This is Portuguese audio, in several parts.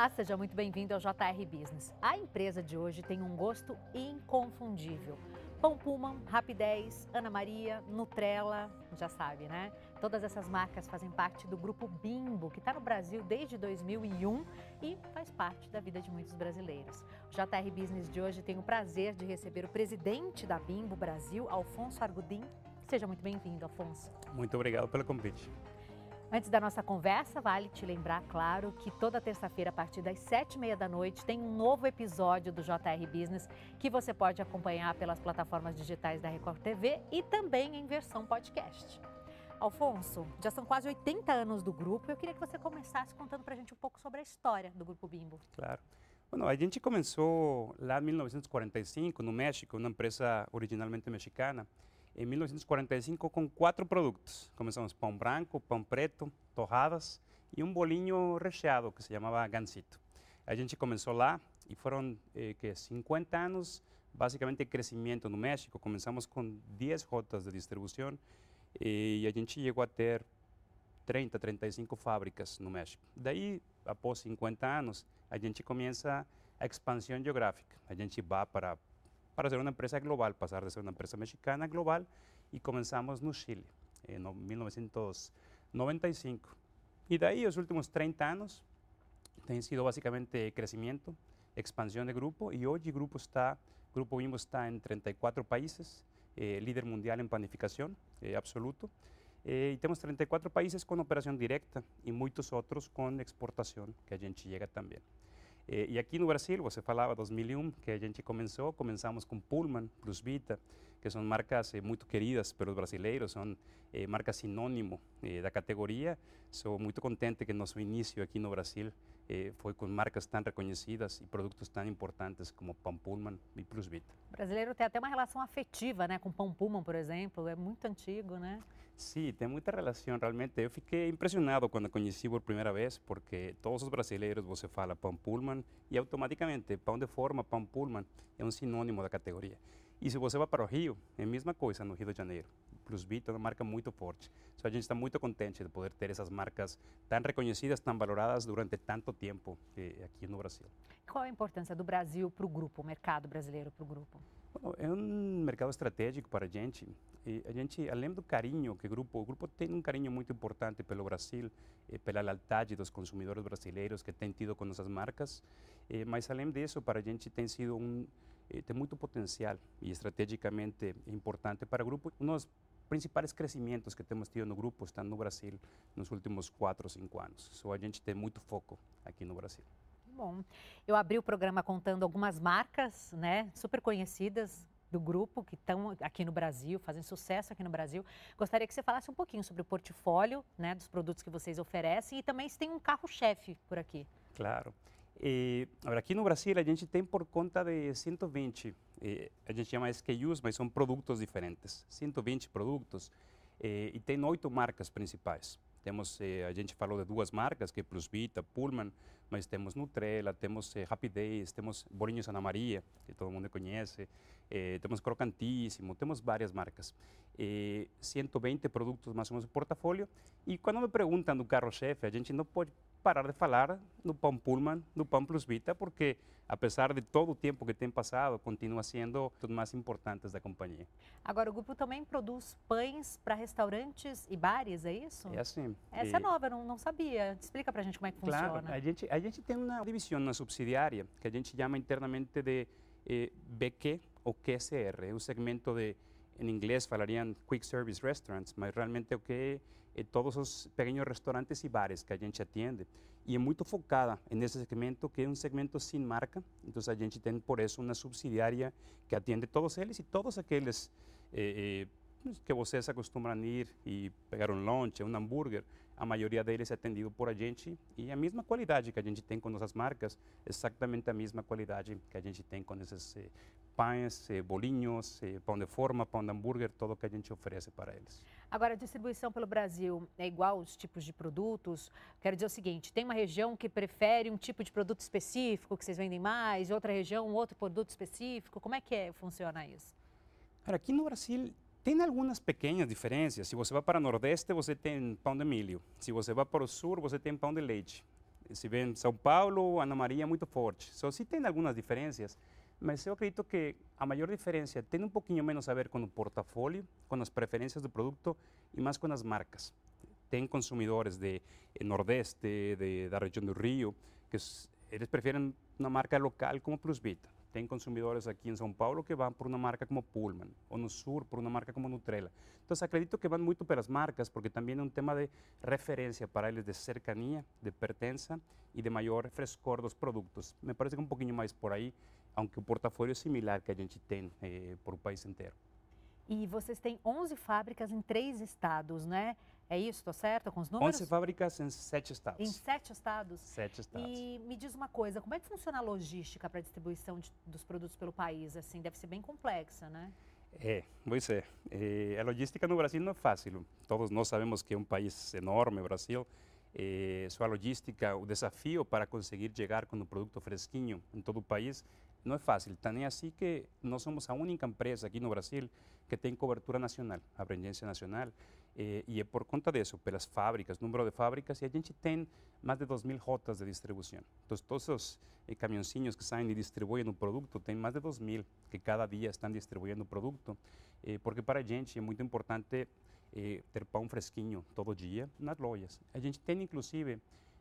Olá, seja muito bem-vindo ao JR Business. A empresa de hoje tem um gosto inconfundível. Pão Pullman, Rapidez, Ana Maria, Nutrela, já sabe, né? Todas essas marcas fazem parte do grupo Bimbo, que está no Brasil desde 2001 e faz parte da vida de muitos brasileiros. O JR Business de hoje tem o prazer de receber o presidente da Bimbo Brasil, Alfonso Argudim. Seja muito bem-vindo, Afonso. Muito obrigado pelo convite. Antes da nossa conversa, vale te lembrar, claro, que toda terça-feira, a partir das sete e meia da noite, tem um novo episódio do JR Business que você pode acompanhar pelas plataformas digitais da Record TV e também em versão podcast. Alfonso, já são quase 80 anos do grupo. Eu queria que você começasse contando para a gente um pouco sobre a história do Grupo Bimbo. Claro. Bueno, a gente começou lá em 1945, no México, uma empresa originalmente mexicana em 1945 com quatro produtos. Começamos pão branco, pão preto, torradas e um bolinho recheado que se chamava gansito. A gente começou lá e foram eh, que 50 anos basicamente crescimento no México. Começamos com 10 rotas de distribuição e a gente chegou a ter 30, 35 fábricas no México. Daí, após 50 anos, a gente começa a expansão geográfica. A gente vai para para ser uma empresa global, passar de ser uma empresa mexicana global e começamos no Chile, em 1995. E daí, os últimos 30 anos, tem sido basicamente crescimento, expansão de grupo e hoje o grupo está, grupo Bimbo está em 34 países, eh, líder mundial em panificação eh, absoluto. Eh, e temos 34 países com operação direta e muitos outros com exportação, que a gente chega também. Eh, e aqui no Brasil, você falava 2001, que a gente começou, começamos com Pullman, Plus Vita, que são marcas eh, muito queridas pelos brasileiros, são eh, marcas sinônimo eh, da categoria. Sou muito contente que nosso início aqui no Brasil eh, foi com marcas tão reconhecidas e produtos tão importantes como Pão Pullman e Plus Vita. O brasileiro tem até uma relação afetiva, né, com Pão Pullman, por exemplo, é muito antigo, né? Sim, tem muita relação realmente. Eu fiquei impressionado quando conheci por primeira vez, porque todos os brasileiros você fala Pão Pullman e automaticamente pão de forma, Pão Pullman é um sinônimo da categoria. E se você vai para o Rio, é a mesma coisa no Rio de Janeiro. Plus Vita é uma marca muito forte. So, a gente está muito contente de poder ter essas marcas tão reconhecidas, tão valoradas durante tanto tempo eh, aqui no Brasil. Qual a importância do Brasil para o grupo, o mercado brasileiro para o grupo? É um mercado estratégico para a gente. E a gente, além do carinho que o grupo, o grupo tem um carinho muito importante pelo Brasil, pela lealdade dos consumidores brasileiros que têm tido com nossas marcas, eh, mas além disso, para a gente tem sido um tem muito potencial e estrategicamente importante para o grupo. Um dos principais crescimentos que temos tido no grupo estão no Brasil nos últimos quatro ou cinco anos. So, a gente tem muito foco aqui no Brasil. Bom, eu abri o programa contando algumas marcas, né, super conhecidas do grupo que estão aqui no Brasil, fazem sucesso aqui no Brasil. Gostaria que você falasse um pouquinho sobre o portfólio, né, dos produtos que vocês oferecem e também se tem um carro-chefe por aqui. Claro. Eh, agora, aqui no Brasil, a gente tem por conta de 120, eh, a gente chama SKUs, mas são produtos diferentes. 120 produtos eh, e tem oito marcas principais. Temos, eh, a gente falou de duas marcas, que é Plus Vita, Pullman, mas temos Nutrela, temos eh, Rapidez, temos Bolinhos Ana Maria, que todo mundo conhece, eh, temos Crocantíssimo, temos várias marcas. 120 produtos mais ou menos no portfólio. E quando me perguntam do carro-chefe, a gente não pode parar de falar no pão Pullman, no pão Plus Vita, porque apesar de todo o tempo que tem passado, continua sendo um dos mais importantes da companhia. Agora, o grupo também produz pães para restaurantes e bares, é isso? É assim. Essa é, é nova, eu não, não sabia. Explica para a gente como é que claro, funciona. A gente, a gente tem uma divisão na subsidiária, que a gente chama internamente de eh, BQ ou QSR, é um segmento de em inglês falariam quick service restaurants, mas realmente que é todos os pequenos restaurantes e bares que a gente atende. E é muito focada nesse segmento, que é um segmento sem marca. Então a gente tem, por isso, uma subsidiária que atende todos eles e todos aqueles eh, eh, que vocês acostumam a ir e pegar um lanche, um hambúrguer, a maioria deles é atendido por a gente e a mesma qualidade que a gente tem com nossas marcas, exatamente a mesma qualidade que a gente tem com esses eh, pães, eh, bolinhos, eh, pão de forma, pão de hambúrguer, tudo que a gente oferece para eles. Agora, a distribuição pelo Brasil é igual os tipos de produtos? Quero dizer o seguinte, tem uma região que prefere um tipo de produto específico que vocês vendem mais, outra região um outro produto específico, como é que é, funciona isso? Aqui no Brasil tem algumas pequenas diferenças. Se você vai para Nordeste, você tem pão de milho. Se você vai para o Sul, você tem pão de leite. Se vê em São Paulo, Ana Maria é muito forte. Só se tem algumas diferenças, mas eu acredito que a maior diferença tem um pouquinho menos a ver com o portfólio, com as preferências do produto e mais com as marcas. Tem consumidores de Nordeste, de, da região do Rio, que eles preferem uma marca local como Plus Vita. Tem consumidores aqui em São Paulo que vão por uma marca como Pullman, ou no Sul por uma marca como Nutrela. Então, acredito que vão muito pelas marcas, porque também é um tema de referência para eles, de cercania, de pertença e de maior frescor dos produtos. Me parece que um pouquinho mais por aí, aunque o portfólio é similar que a gente tem eh, por o país inteiro. E vocês têm 11 fábricas em três estados, né? É isso, estou certo com os números? 11 fábricas em sete estados. Em sete estados? Sete estados. E me diz uma coisa, como é que funciona a logística para a distribuição de, dos produtos pelo país? Assim, deve ser bem complexa, né? É, pois é. é. A logística no Brasil não é fácil. Todos nós sabemos que é um país enorme, o Brasil. É, sua logística, o desafio para conseguir chegar com o produto fresquinho em todo o país não é fácil. Também assim que nós somos a única empresa aqui no Brasil que tem cobertura nacional, abrangência nacional. Eh, e é por conta disso, pelas fábricas, número de fábricas, e a gente tem mais de 2 mil rotas de distribuição. Então, todos os eh, que saem e distribuem o produto, tem mais de 2 mil que cada dia estão distribuindo o produto, eh, porque para a gente é muito importante eh, ter pão fresquinho todo dia nas lojas. A gente tem, inclusive,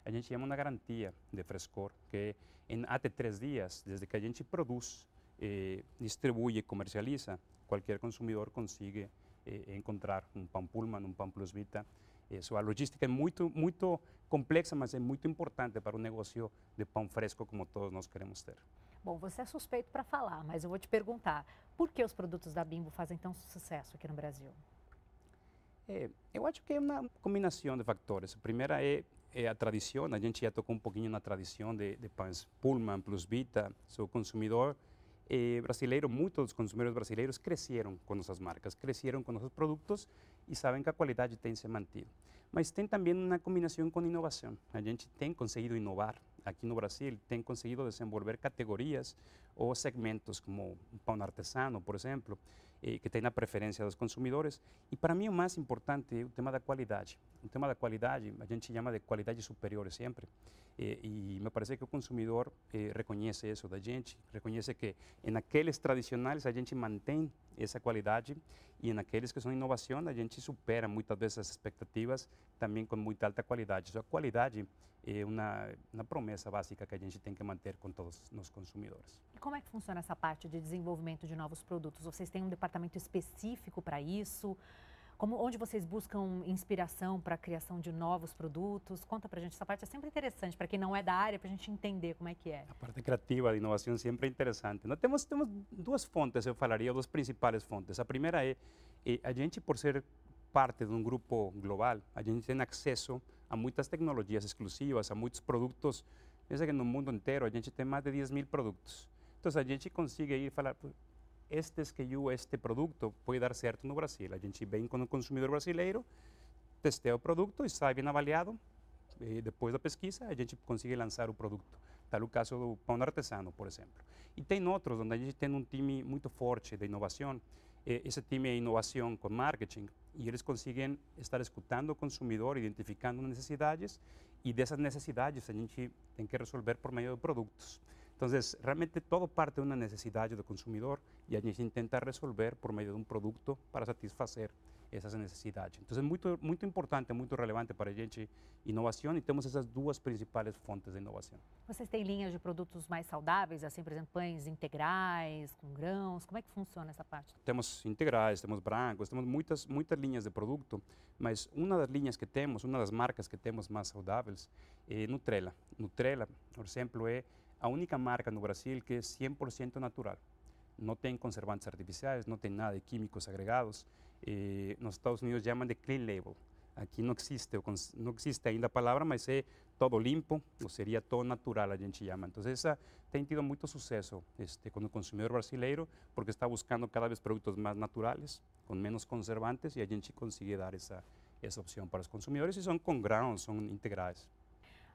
a gente chama uma garantia de frescor, que em até três dias, desde que a gente produz, eh, distribui e comercializa, qualquer consumidor consegue eh, encontrar um pão Pullman, um pão Plus Vita. Isso, a logística é muito, muito complexa, mas é muito importante para um negócio de pão fresco como todos nós queremos ter. Bom, você é suspeito para falar, mas eu vou te perguntar, por que os produtos da Bimbo fazem tão sucesso aqui no Brasil? É, eu acho que é uma combinação de fatores. A primeira é, é, a tradição, a gente já tocou um pouquinho na tradição de, de Pullman, Plus Vita, seu consumidor eh, brasileiro, muitos dos consumidores brasileiros cresceram com nossas marcas, cresceram com nossos produtos e sabem que a qualidade tem se mantido. Mas tem também uma combinação com inovação. A gente tem conseguido inovar aqui no Brasil, tem conseguido desenvolver categorias ou segmentos como o pão artesano, por exemplo, eh, que tem a preferência dos consumidores. E para mim o mais importante é o tema da qualidade. O tema da qualidade, a gente chama de qualidade superior sempre. Eh, e me parece que o consumidor eh, reconhece isso da gente, reconhece que em aqueles tradicionais a gente mantém essa qualidade e naqueles que são inovação a gente supera muitas vezes as expectativas também com muita alta qualidade. Então, a qualidade é uma, uma promessa básica que a gente tem que manter com todos os consumidores. E como é que funciona essa parte de desenvolvimento de novos produtos? Vocês têm um departamento específico para isso? Como, onde vocês buscam inspiração para a criação de novos produtos? Conta para gente, essa parte é sempre interessante para quem não é da área, para a gente entender como é que é. A parte criativa, de inovação sempre é interessante. Nós temos, temos duas fontes, eu falaria, duas principais fontes. A primeira é, é a gente, por ser parte de um grupo global, a gente tem acesso a muitas tecnologias exclusivas, a muitos produtos. Pensa que no mundo inteiro a gente tem mais de 10 mil produtos. Então, a gente consegue ir falar, este SKU, este produto pode dar certo no Brasil. A gente vem com o consumidor brasileiro, testeia o produto e sai bem avaliado. E depois da pesquisa, a gente consegue lançar o produto. Tal o caso do pão artesano, por exemplo. E tem outros onde a gente tem um time muito forte de inovação. Esse time é inovação com marketing e eles conseguem estar escutando o consumidor, identificando necessidades e dessas necessidades a gente tem que resolver por meio de produtos. Então, realmente todo parte de uma necessidade do consumidor e a gente tenta resolver por meio de um produto para satisfazer essas necessidades. Então, é muito, muito importante, muito relevante para a gente inovação e temos essas duas principais fontes de inovação. Vocês têm linhas de produtos mais saudáveis, assim, por exemplo, pães integrais, com grãos? Como é que funciona essa parte? Temos integrais, temos brancos, temos muitas, muitas linhas de produto, mas uma das linhas que temos, uma das marcas que temos mais saudáveis é Nutrela. Nutrela, por exemplo, é a única marca no Brasil que é 100% natural. Não tem conservantes artificiais, não tem nada de químicos agregados. Eh, nos Estados Unidos chamam de clean label. Aqui não existe, não existe ainda a palavra, mas é todo limpo, ou seria todo natural, a gente chama. Então, essa tem tido muito sucesso este, com o consumidor brasileiro, porque está buscando cada vez produtos mais naturais, com menos conservantes, e a gente consegue dar essa, essa opção para os consumidores, e são com grãos, são integrais.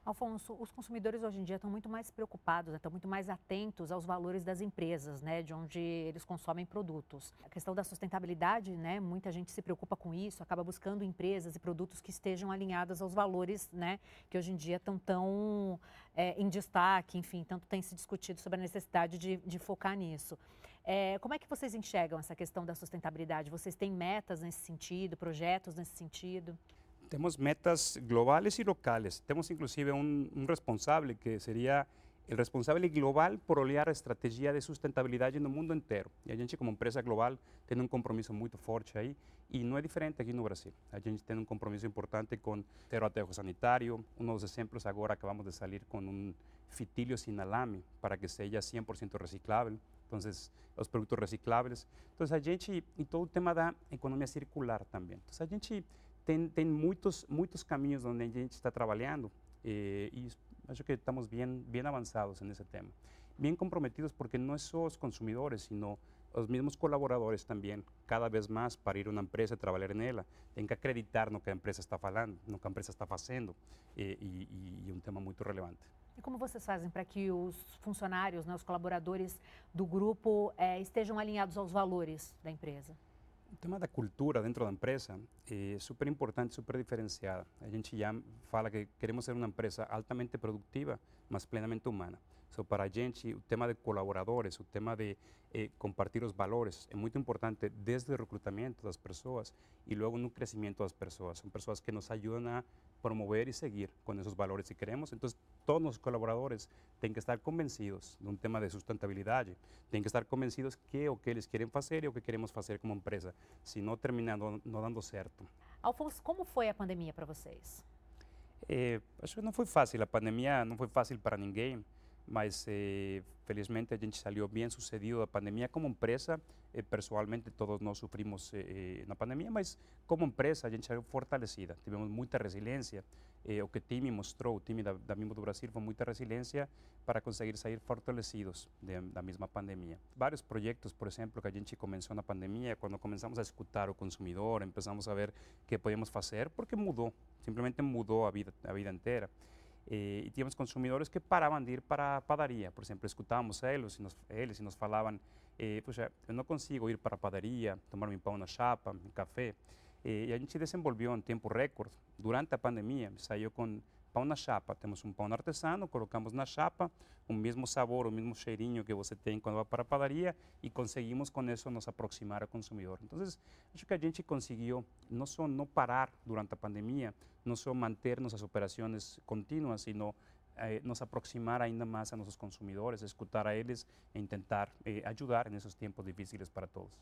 Alfonso, os consumidores hoje em dia estão muito mais preocupados, né, estão muito mais atentos aos valores das empresas, né, de onde eles consomem produtos. A questão da sustentabilidade, né, muita gente se preocupa com isso, acaba buscando empresas e produtos que estejam alinhados aos valores, né, que hoje em dia estão tão é, em destaque, enfim, tanto tem se discutido sobre a necessidade de, de focar nisso. É, como é que vocês enxergam essa questão da sustentabilidade? Vocês têm metas nesse sentido, projetos nesse sentido? Temos metas globales y locales. Tenemos inclusive un, un responsable que sería el responsable global por olhar a estrategia de sustentabilidade no mundo inteiro. E a gente, como empresa global, tem um compromisso muito forte aí e não é diferente aqui no Brasil. A gente tem um compromisso importante com zero aterro sanitário. Um dos exemplos agora acabamos de sair com um fitilho sem alame para que seja 100% reciclável. Então, os produtos recicláveis. Então, a gente, e todo o tema da economia circular também. Então, a gente tem, tem muitos, muitos caminhos onde a gente está trabalhando eh, e acho que estamos bem, bem avançados nesse tema. Bem comprometidos porque não é só os consumidores, sino os mesmos colaboradores também, cada vez mais para ir a uma empresa e trabalhar nela, tem que acreditar no que a empresa está falando, no que a empresa está fazendo, e, e, e é um tema muito relevante. E como vocês fazem para que os funcionários, né, os colaboradores do grupo é, estejam alinhados aos valores da empresa? O tema da cultura dentro da empresa é super importante, super diferenciada. A gente já fala que queremos ser uma empresa altamente produtiva, mas plenamente humana. So, para a gente, o tema de colaboradores, o tema de eh, compartir os valores é muito importante desde o recrutamento das pessoas e logo no crescimento das pessoas. São pessoas que nos ajudam a promover y seguir con esos valores si queremos. Entonces, todos los colaboradores tienen que estar convencidos de un tema de sustentabilidad, tienen que estar convencidos que o que eles querem fazer e o que queremos fazer como empresa, senão terminando não dando certo. Alfonso, como foi a pandemia para vocês? É, acho que não foi fácil, a pandemia não foi fácil para ninguém, mas eh, felizmente a gente saiu bem sucedido da pandemia como empresa. Eh, pessoalmente todos nós sofrimos eh, eh, na pandemia, mas como empresa a gente saiu fortalecida. Tivemos muita resiliência. Eh, o que o time mostrou, o time da, da do Brasil, foi muita resiliência para conseguir sair fortalecidos de, da mesma pandemia. Vários projetos, por exemplo, que a gente começou na pandemia, quando começamos a escutar o consumidor, empezamos a ver o que podíamos fazer, porque mudou, simplesmente mudou a vida, a vida inteira. Eh, e consumidores que paravam de ir para a padaria. Por exemplo, escutávamos eles e nos, eles e nos falavam: eh, Puxa, eu não consigo ir para a padaria, tomar meu pão na chapa, meu café. Eh, e a gente desenvolveu em tempo recorde, durante a pandemia, saiu com pão na chapa. Temos um pão artesano, colocamos na chapa, o mesmo sabor, o mesmo cheirinho que você tem quando vai para a padaria e conseguimos com isso nos aproximar ao consumidor. Então, acho que a gente conseguiu não só não parar durante a pandemia, não só manter nossas operações contínuas, sino eh, nos aproximar ainda mais a nossos consumidores, escutar a eles e tentar eh, ajudar nesses tempos difíceis para todos.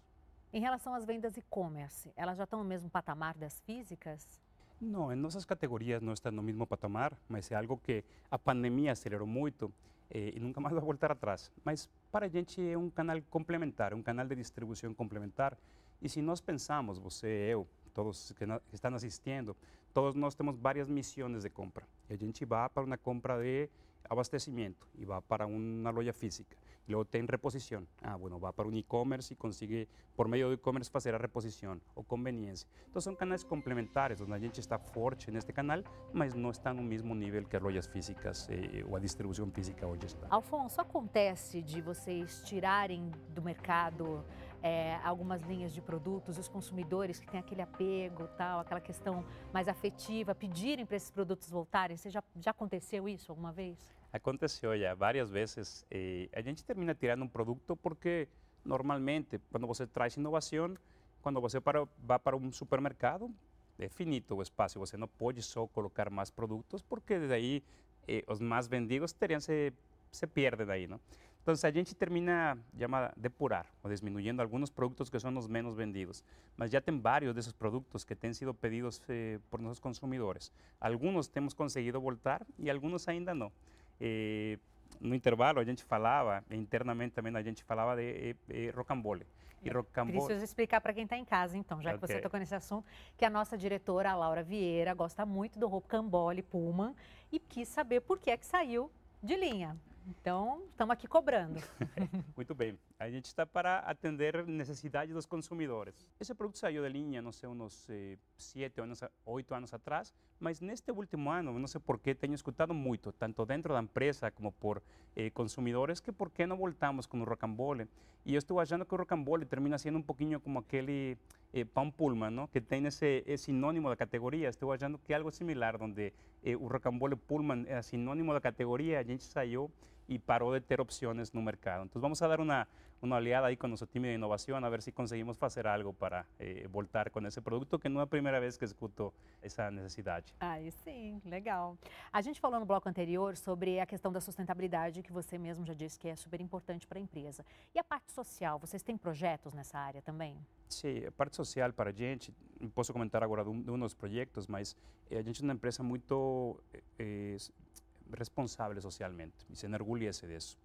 Em relação às vendas e-commerce, elas já estão no mesmo patamar das físicas? Não, em nossas categorias não está no mesmo patamar, mas é algo que a pandemia acelerou muito eh, e nunca mais vai voltar atrás. Mas para a gente é um canal complementar, um canal de distribuição complementar. E se nós pensamos, você, eu, todos que, que estão assistindo, todos nós temos várias missões de compra. E a gente vai para uma compra de abastecimento e vai para uma loja física. Luego tem reposición. Ah, bueno, va para un e-commerce y consigue por medio de e-commerce hacer a reposición o conveniencia. Entonces son canales complementares donde a gente está forte neste canal, mas não está no mesmo nível que as lojas físicas eh, ou a distribuição física hoje está. Alfonso, acontece de vocês tirarem do mercado é, algumas linhas de produtos, os consumidores que têm aquele apego, tal, aquela questão mais afetiva, pedirem para esses produtos voltarem? Você já, já aconteceu isso alguma vez? Aconteceu já várias vezes. A gente termina tirando um produto porque normalmente quando você traz inovação, quando você para, vai para um supermercado, é finito o espaço. Você não pode só colocar mais produtos porque daí eh, os mais vendidos teriam se, se perdem daí, não? Entonces, a gente termina llama depurar o disminuyendo algunos productos que son los menos vendidos. Mas ya tem varios de esos productos que han sido pedidos eh, por nuestros consumidores. Algunos hemos conseguido voltar y algunos ainda no. Eh, no intervalo a gente falava, internamente também a gente falava de eh, eh, rocambole. E rocambole... Preciso explicar para quem está em casa, então, já okay. que você tocou nesse assunto, que a nossa diretora, a Laura Vieira, gosta muito do rocambole Puma e quis saber por que é que saiu de linha. Então, estamos aqui cobrando. Muito bem. A gente está para atender necessidades dos consumidores. Esse produto saiu da linha, não sei, uns eh, sete anos, oito anos atrás, mas neste último ano, não sei por que, tenho escutado muito, tanto dentro da empresa como por eh, consumidores, que por que não voltamos com o rocambole. E eu estou achando que o rocambole termina sendo um pouquinho como aquele eh, pão Pullman, ¿no? que tem esse é sinônimo da categoria. Estou achando que é algo similar, onde eh, o rocambole Pullman é sinônimo da categoria, a gente saiu e parou de ter opções no mercado. Então vamos a dar uma, uma olhada aí com nosso time de inovação, a ver se conseguimos fazer algo para eh, voltar com esse produto, que não é a primeira vez que escuto essa necessidade. Aí sim, legal. A gente falou no bloco anterior sobre a questão da sustentabilidade, que você mesmo já disse que é super importante para a empresa. E a parte social, vocês têm projetos nessa área também? Sim, a parte social para a gente, posso comentar agora de um, de um dos projetos, mas eh, a gente é uma empresa muito eh, responsável socialmente e se enorgulhece disso.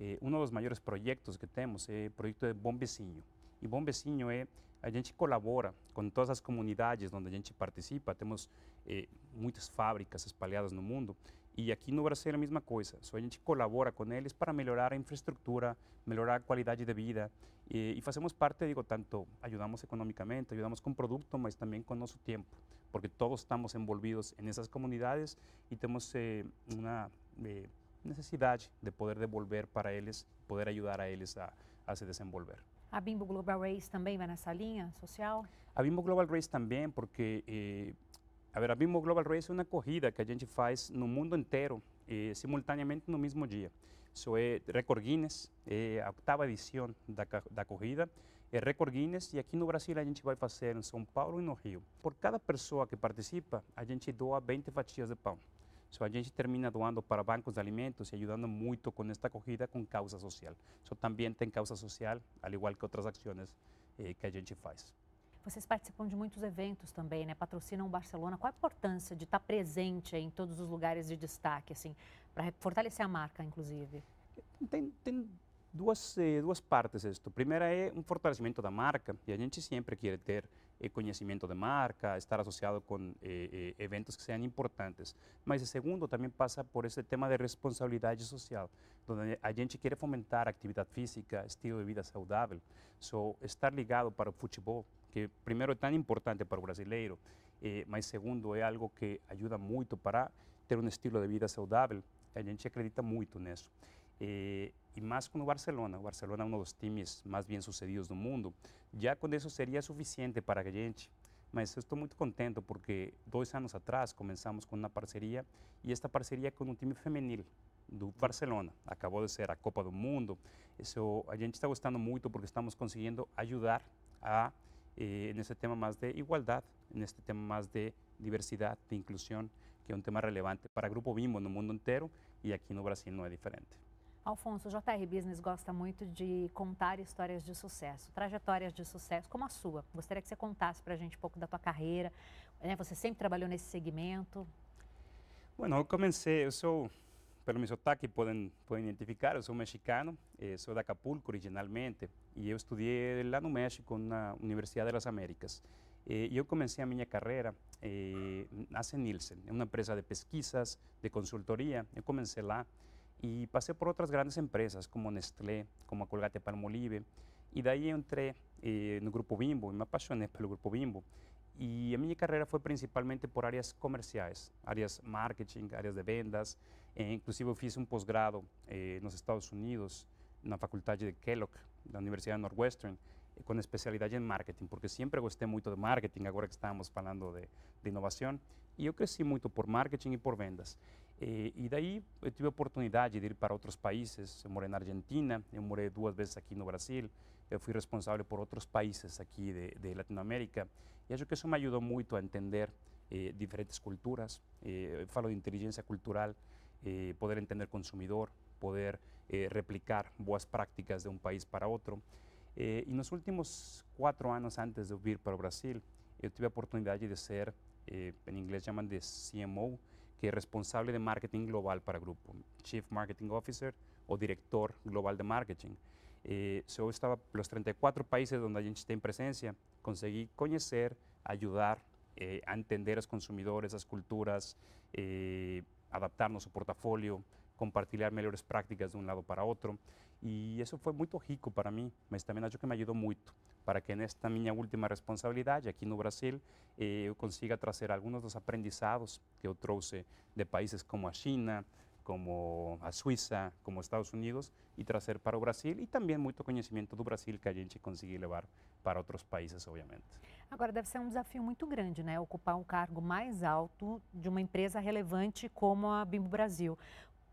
Eh, um dos maiores projetos que temos é o projeto de Bom Vizinho. E Bom Vizinho é a gente colabora com todas as comunidades onde a gente participa. Temos eh, muitas fábricas espalhadas no mundo e aqui no Brasil é a mesma coisa. Só a gente colabora com eles para melhorar a infraestrutura, melhorar a qualidade de vida e, e fazemos parte, digo, tanto ajudamos economicamente, ajudamos com produto, mas também com nosso tempo, porque todos estamos envolvidos nessas comunidades e temos eh, uma eh, de poder devolver para eles, poder ajudar a eles a, a se desenvolver. A Bimbo Global Race também vai nessa linha social? A Bimbo Global Race também, porque eh, a ver, a Bimbo Global Race é uma corrida que a gente faz no mundo inteiro, eh, simultaneamente no mesmo dia. Isso é Record Guinness, é a oitava edição da, da corrida, é Record Guinness e aqui no Brasil a gente vai fazer em São Paulo e no Rio. Por cada pessoa que participa, a gente doa 20 fatias de pão. So, a gente termina doando para bancos de alimentos e ajudando muito com esta corrida com causa social. So, também tem causa social, al igual que outras ações eh, que a gente faz. Vocês participam de muitos eventos também, né? Patrocinam Barcelona. Qual a importância de estar presente em todos os lugares de destaque, assim, para fortalecer a marca, inclusive? Tem, tem duas, eh, duas partes isto. Primeira é um fortalecimento da marca, e a gente sempre quer ter eh, conhecimento de marca, estar associado com eh, eventos que sejam importantes. Mas o segundo também passa por esse tema de responsabilidade social, onde a gente quer fomentar atividade física, estilo de vida saudável. So, estar ligado para o futebol, que primeiro é tão importante para o brasileiro, eh, mas segundo é algo que ajuda muito para ter um estilo de vida saudável. A gente acredita muito nisso. Eh, e mais com o Barcelona. O Barcelona é um dos times mais bem sucedidos do mundo. Já com isso seria suficiente para a gente. Mas estou muito contente porque dois anos atrás começamos com uma parceria e esta parceria com um time feminil do Barcelona. Acabou de ser a Copa do Mundo. Isso a gente está gostando muito porque estamos conseguindo ajudar a eh, nesse tema mais de igualdade, neste tema mais de diversidade, de inclusão, que é um tema relevante para Grupo Bimbo no mundo inteiro e aqui no Brasil não é diferente. Alfonso, o JR Business gosta muito de contar histórias de sucesso, trajetórias de sucesso, como a sua. Gostaria que você contasse para a gente um pouco da tua carreira. Né? Você sempre trabalhou nesse segmento? Bueno, eu comecei, eu sou, pelo meu sotaque podem, podem identificar, eu sou mexicano, eh, sou de Acapulco originalmente, e eu estudei lá no México, na Universidade das Américas. Eh, eu comecei a minha carreira eh, na Nielsen, uma empresa de pesquisas, de consultoria. Eu comecei lá y pasé por otras grandes empresas como Nestlé, como Colgate Palmolive, y de ahí entré eh, en el Grupo Bimbo y me apasioné por el Grupo Bimbo. Y a mi carrera fue principalmente por áreas comerciales, áreas marketing, áreas de vendas, e inclusive fiz un posgrado eh, en los Estados Unidos, en la Facultad de Kellogg, la Universidad de Northwestern, con especialidad en marketing, porque siempre gosté mucho de marketing, ahora que estamos hablando de, de innovación, y yo crecí mucho por marketing y por vendas. E, e daí eu tive a oportunidade de ir para outros países. Eu morei na Argentina, eu morei duas vezes aqui no Brasil. Eu fui responsável por outros países aqui de, de Latinoamérica. E acho que isso me ajudou muito a entender eh, diferentes culturas. Eh, eu falo de inteligência cultural, eh, poder entender consumidor, poder eh, replicar boas práticas de um país para outro. Eh, e nos últimos quatro anos antes de eu vir para Brasil, eu tive a oportunidade de ser, eh, em inglês chamam de CMO, que es responsable de marketing global para grupo, Chief Marketing Officer o director global de marketing. Eh, yo estaba los 34 países donde a gente tem presencia, conseguí conocer, ayudar eh, a entender a los consumidores, las culturas, eh, adaptar nuestro portafolio, compartilhar melhores práticas de um lado para outro. E isso foi muito rico para mim, mas também acho que me ajudou muito para que nesta minha última responsabilidade aqui no Brasil eh, eu consiga trazer alguns dos aprendizados que eu trouxe de países como a China, como a Suíça, como os Estados Unidos e trazer para o Brasil e também muito conhecimento do Brasil que a gente conseguir levar para outros países, obviamente. Agora deve ser um desafio muito grande, né, ocupar um cargo mais alto de uma empresa relevante como a Bimbo Brasil.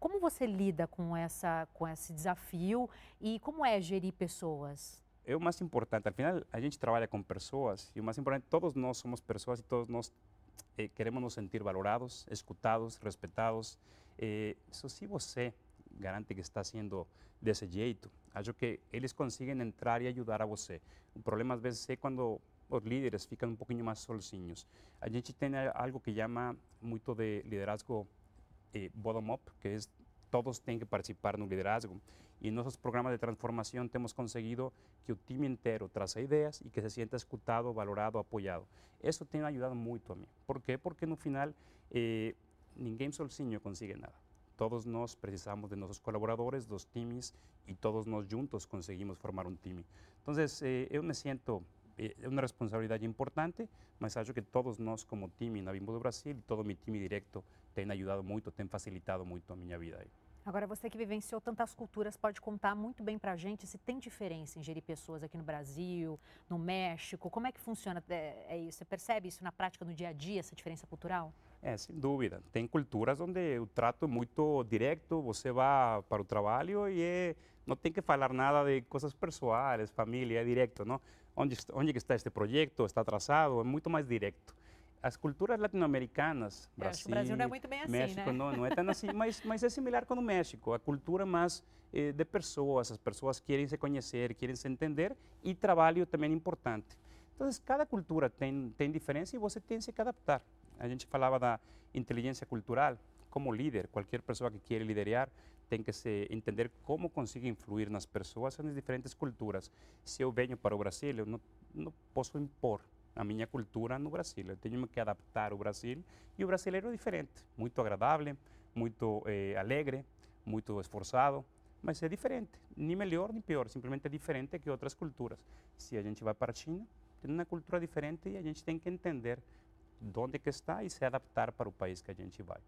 Como você lida com essa com esse desafio e como é gerir pessoas? É o mais importante. Al final a gente trabalha com pessoas e o mais importante todos nós somos pessoas e todos nós eh, queremos nos sentir valorados, escutados, respeitados. Eh, isso se você garante que está sendo desse jeito, acho que eles conseguem entrar e ajudar a você. O problema às vezes é quando os líderes ficam um pouquinho mais sozinhos. A gente tem algo que chama muito de liderazgo eh, bottom-up, que é todos têm que participar no liderazgo. E em nossos programas de transformação temos conseguido que o time inteiro traça ideias e que se sinta escutado, valorado, apoiado. Isso tem ajudado muito a mim. Por quê? Porque no final eh, ninguém sozinho consegue nada. Todos nós precisamos de nossos colaboradores, dos times, e todos nós juntos conseguimos formar um time. Então, eh, eu me sinto é eh, uma responsabilidade importante, mas acho que todos nós como time na Bimbo do Brasil e todo meu time direto tem ajudado muito, tem facilitado muito a minha vida. Aí. Agora, você que vivenciou tantas culturas pode contar muito bem para a gente se tem diferença em gerir pessoas aqui no Brasil, no México. Como é que funciona é, é isso? Você percebe isso na prática, no dia a dia, essa diferença cultural? É, sem dúvida. Tem culturas onde o trato é muito direto, você vai para o trabalho e é, não tem que falar nada de coisas pessoais, família, é direto, não? Onde, onde está este projeto, está atrasado, é muito mais direto as culturas latino-americanas, Brasil, o Brasil não é muito bem assim, México né? não, não é tão assim, mas, mas é similar com o México. A cultura mais eh, de pessoas, as pessoas querem se conhecer, querem se entender e trabalho também é importante. Então, cada cultura tem, tem diferença e você tem que adaptar. A gente falava da inteligência cultural. Como líder, qualquer pessoa que quer liderar tem que se entender como consegue influir nas pessoas nas diferentes culturas. Se eu venho para o Brasil, eu não, não posso impor a minha cultura no Brasil. Eu tenho que adaptar o Brasil e o brasileiro é diferente, muito agradável, muito eh, alegre, muito esforçado, mas é diferente, nem melhor nem pior, simplesmente é diferente que outras culturas. Se a gente vai para a China, tem uma cultura diferente e a gente tem que entender onde que está e se adaptar para o país que a gente vai.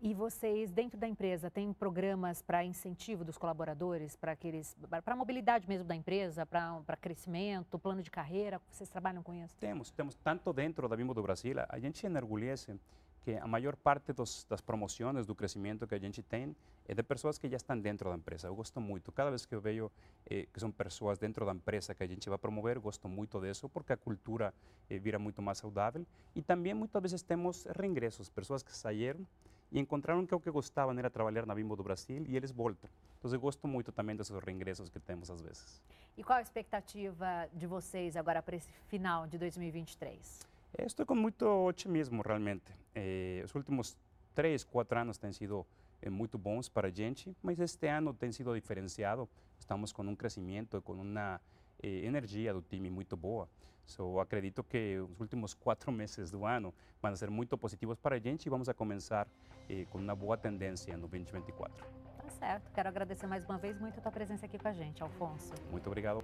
E vocês, dentro da empresa, têm programas para incentivo dos colaboradores, para aqueles, para a mobilidade mesmo da empresa, para, crescimento, plano de carreira? Vocês trabalham com isso? Temos, temos tanto dentro da Bimbo do Brasil, a gente enorgulhece que a maior parte dos, das promoções do crescimento que a gente tem é de pessoas que já estão dentro da empresa. Eu gosto muito. Cada vez que eu vejo eh, que são pessoas dentro da empresa que a gente vai promover, gosto muito disso, porque a cultura eh, vira muito mais saudável. E também muitas vezes temos reingressos, pessoas que saíram e encontraram que o que gostavam era trabalhar na Bimbo do Brasil e eles voltam. Então eu gosto muito também desses reingressos que temos às vezes. E qual a expectativa de vocês agora para esse final de 2023? Estou com muito otimismo realmente. Eh, os últimos três, quatro anos têm sido eh, muito bons para a gente, mas este ano tem sido diferenciado. Estamos com um crescimento, com uma eh, energia do time muito boa. So, acredito que os últimos quatro meses do ano vão ser muito positivos para a gente e vamos a começar eh, com uma boa tendência no 2024. Tá certo. Quero agradecer mais uma vez muito a tua presença aqui com a gente, Alfonso. Muito obrigado.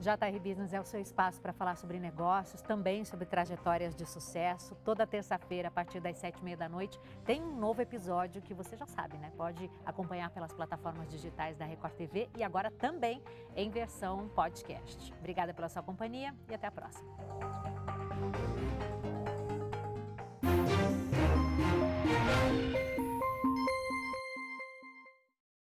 JR Business é o seu espaço para falar sobre negócios, também sobre trajetórias de sucesso. Toda terça-feira, a partir das sete e meia da noite, tem um novo episódio que você já sabe, né? Pode acompanhar pelas plataformas digitais da Record TV e agora também em versão podcast. Obrigada pela sua companhia e até a próxima.